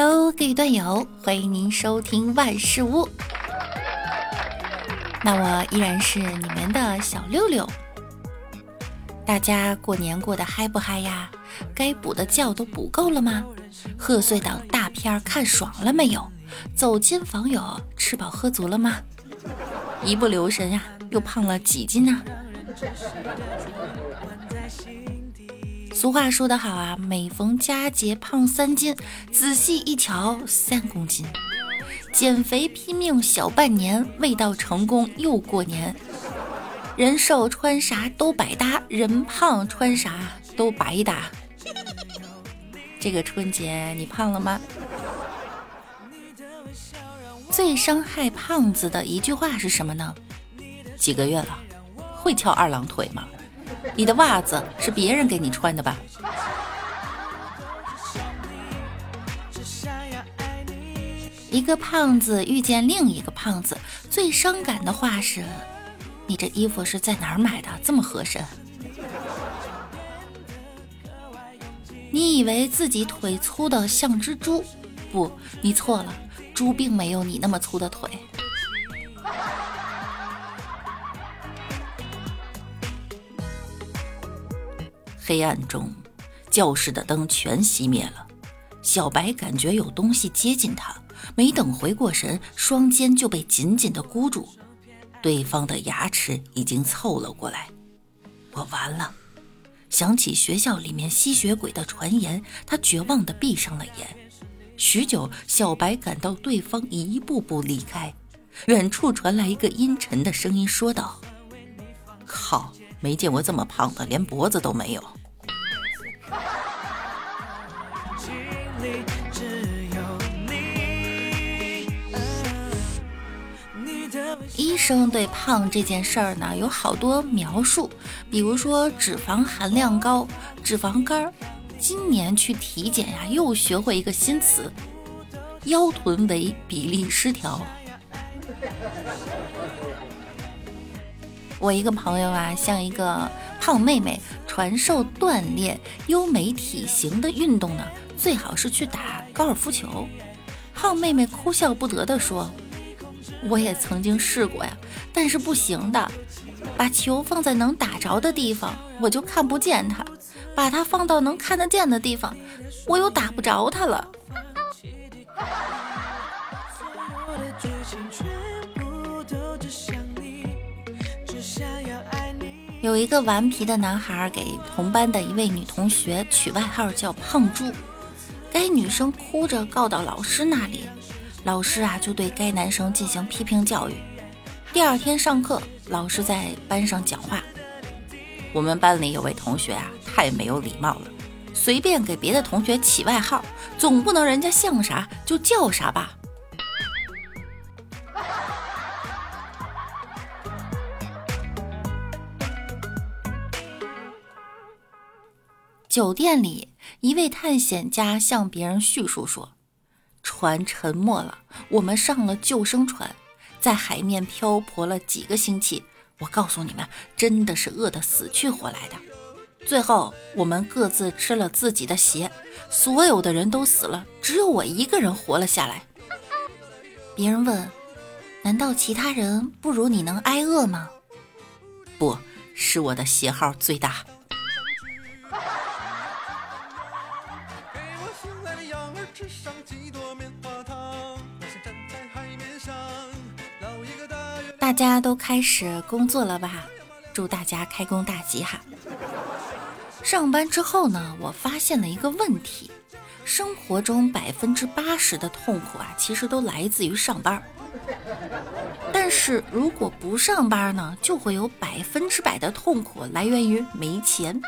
Hello，各位段友，欢迎您收听万事屋。那我依然是你们的小六六。大家过年过得嗨不嗨呀？该补的觉都补够了吗？贺岁档大片看爽了没有？走亲访友吃饱喝足了吗？一不留神呀，又胖了几斤呢？俗话说得好啊，每逢佳节胖三斤，仔细一瞧三公斤。减肥拼命小半年，未到成功又过年。人瘦穿啥都百搭，人胖穿啥都白搭。这个春节你胖了吗？最伤害胖子的一句话是什么呢？几个月了，会翘二郎腿吗？你的袜子是别人给你穿的吧？一个胖子遇见另一个胖子，最伤感的话是：“你这衣服是在哪儿买的？这么合身？”你以为自己腿粗的像只猪？不，你错了，猪并没有你那么粗的腿。黑暗中，教室的灯全熄灭了。小白感觉有东西接近他，没等回过神，双肩就被紧紧的箍住。对方的牙齿已经凑了过来。我完了！想起学校里面吸血鬼的传言，他绝望地闭上了眼。许久，小白感到对方一步步离开。远处传来一个阴沉的声音说道：“靠，没见过这么胖的，连脖子都没有。”医生对胖这件事儿呢有好多描述，比如说脂肪含量高、脂肪肝儿。今年去体检呀，又学会一个新词：腰臀围比例失调。我一个朋友啊，向一个胖妹妹传授锻炼优美体型的运动呢，最好是去打高尔夫球。胖妹妹哭笑不得地说。我也曾经试过呀，但是不行的。把球放在能打着的地方，我就看不见它；把它放到能看得见的地方，我又打不着它了。有一个顽皮的男孩给同班的一位女同学取外号叫“胖猪”，该女生哭着告到老师那里。老师啊，就对该男生进行批评教育。第二天上课，老师在班上讲话：“我们班里有位同学啊，太没有礼貌了，随便给别的同学起外号，总不能人家像啥就叫啥吧？”酒店里，一位探险家向别人叙述说。船沉没了，我们上了救生船，在海面漂泊了几个星期。我告诉你们，真的是饿得死去活来的。最后，我们各自吃了自己的鞋，所有的人都死了，只有我一个人活了下来。别人问：“难道其他人不如你能挨饿吗？”不是我的鞋号最大。吃上几朵棉花糖大家都开始工作了吧？祝大家开工大吉哈！上班之后呢，我发现了一个问题：生活中百分之八十的痛苦啊，其实都来自于上班。但是如果不上班呢，就会有百分之百的痛苦来源于没钱。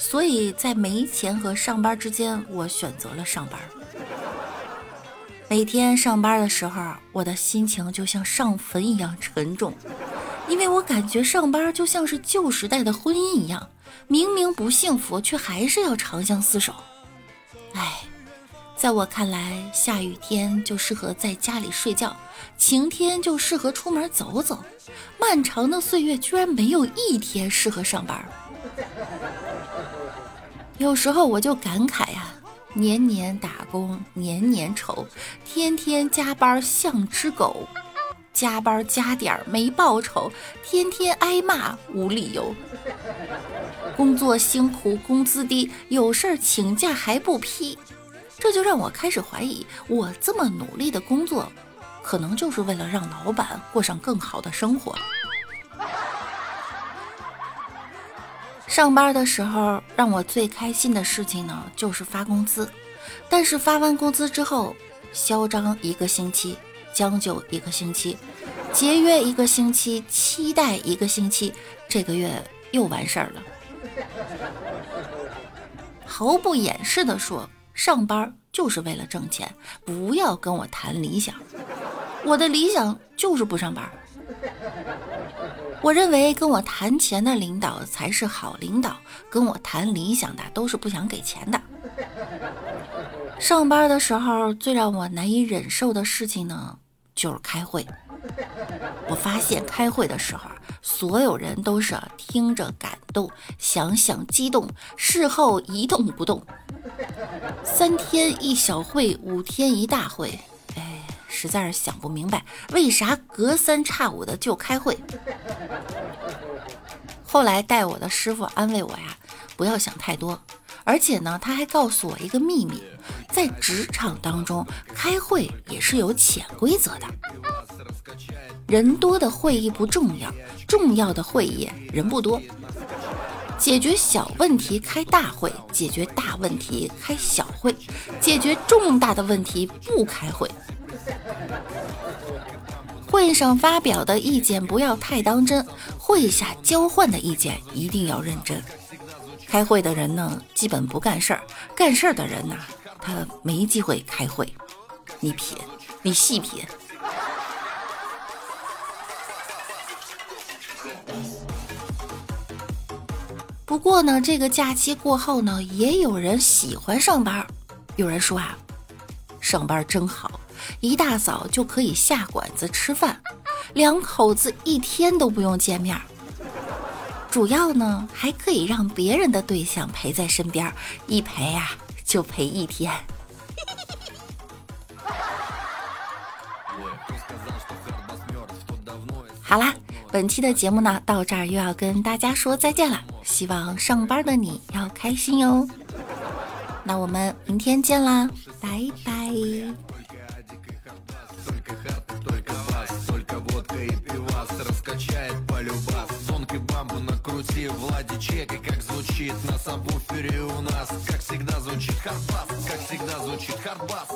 所以在没钱和上班之间，我选择了上班。每天上班的时候，我的心情就像上坟一样沉重，因为我感觉上班就像是旧时代的婚姻一样，明明不幸福，却还是要长相厮守。唉，在我看来，下雨天就适合在家里睡觉，晴天就适合出门走走，漫长的岁月居然没有一天适合上班。有时候我就感慨呀。年年打工年年愁，天天加班像只狗。加班加点没报酬，天天挨骂无理由。工作辛苦工资低，有事儿请假还不批，这就让我开始怀疑，我这么努力的工作，可能就是为了让老板过上更好的生活。上班的时候，让我最开心的事情呢，就是发工资。但是发完工资之后，嚣张一个星期，将就一个星期，节约一个星期，期待一个星期，这个月又完事儿了。毫不掩饰的说，上班就是为了挣钱，不要跟我谈理想。我的理想就是不上班。我认为跟我谈钱的领导才是好领导，跟我谈理想的都是不想给钱的。上班的时候最让我难以忍受的事情呢，就是开会。我发现开会的时候，所有人都是听着感动，想想激动，事后一动不动。三天一小会，五天一大会。实在是想不明白，为啥隔三差五的就开会？后来带我的师傅安慰我呀，不要想太多。而且呢，他还告诉我一个秘密，在职场当中开会也是有潜规则的。人多的会议不重要，重要的会议人不多。解决小问题开大会，解决大问题开小会，解决重大的问题不开会。会上发表的意见不要太当真，会下交换的意见一定要认真。开会的人呢，基本不干事儿；干事儿的人呢，他没机会开会。你品，你细品。不过呢，这个假期过后呢，也有人喜欢上班。有人说啊，上班真好。一大早就可以下馆子吃饭，两口子一天都不用见面。主要呢，还可以让别人的对象陪在身边，一陪呀就陪一天。好啦，本期的节目呢，到这儿又要跟大家说再见了。希望上班的你要开心哟。那我们明天见啦，拜拜。Крути Влади чека, как звучит на сабвуфере у нас Как всегда звучит хардбас, как всегда звучит хардбас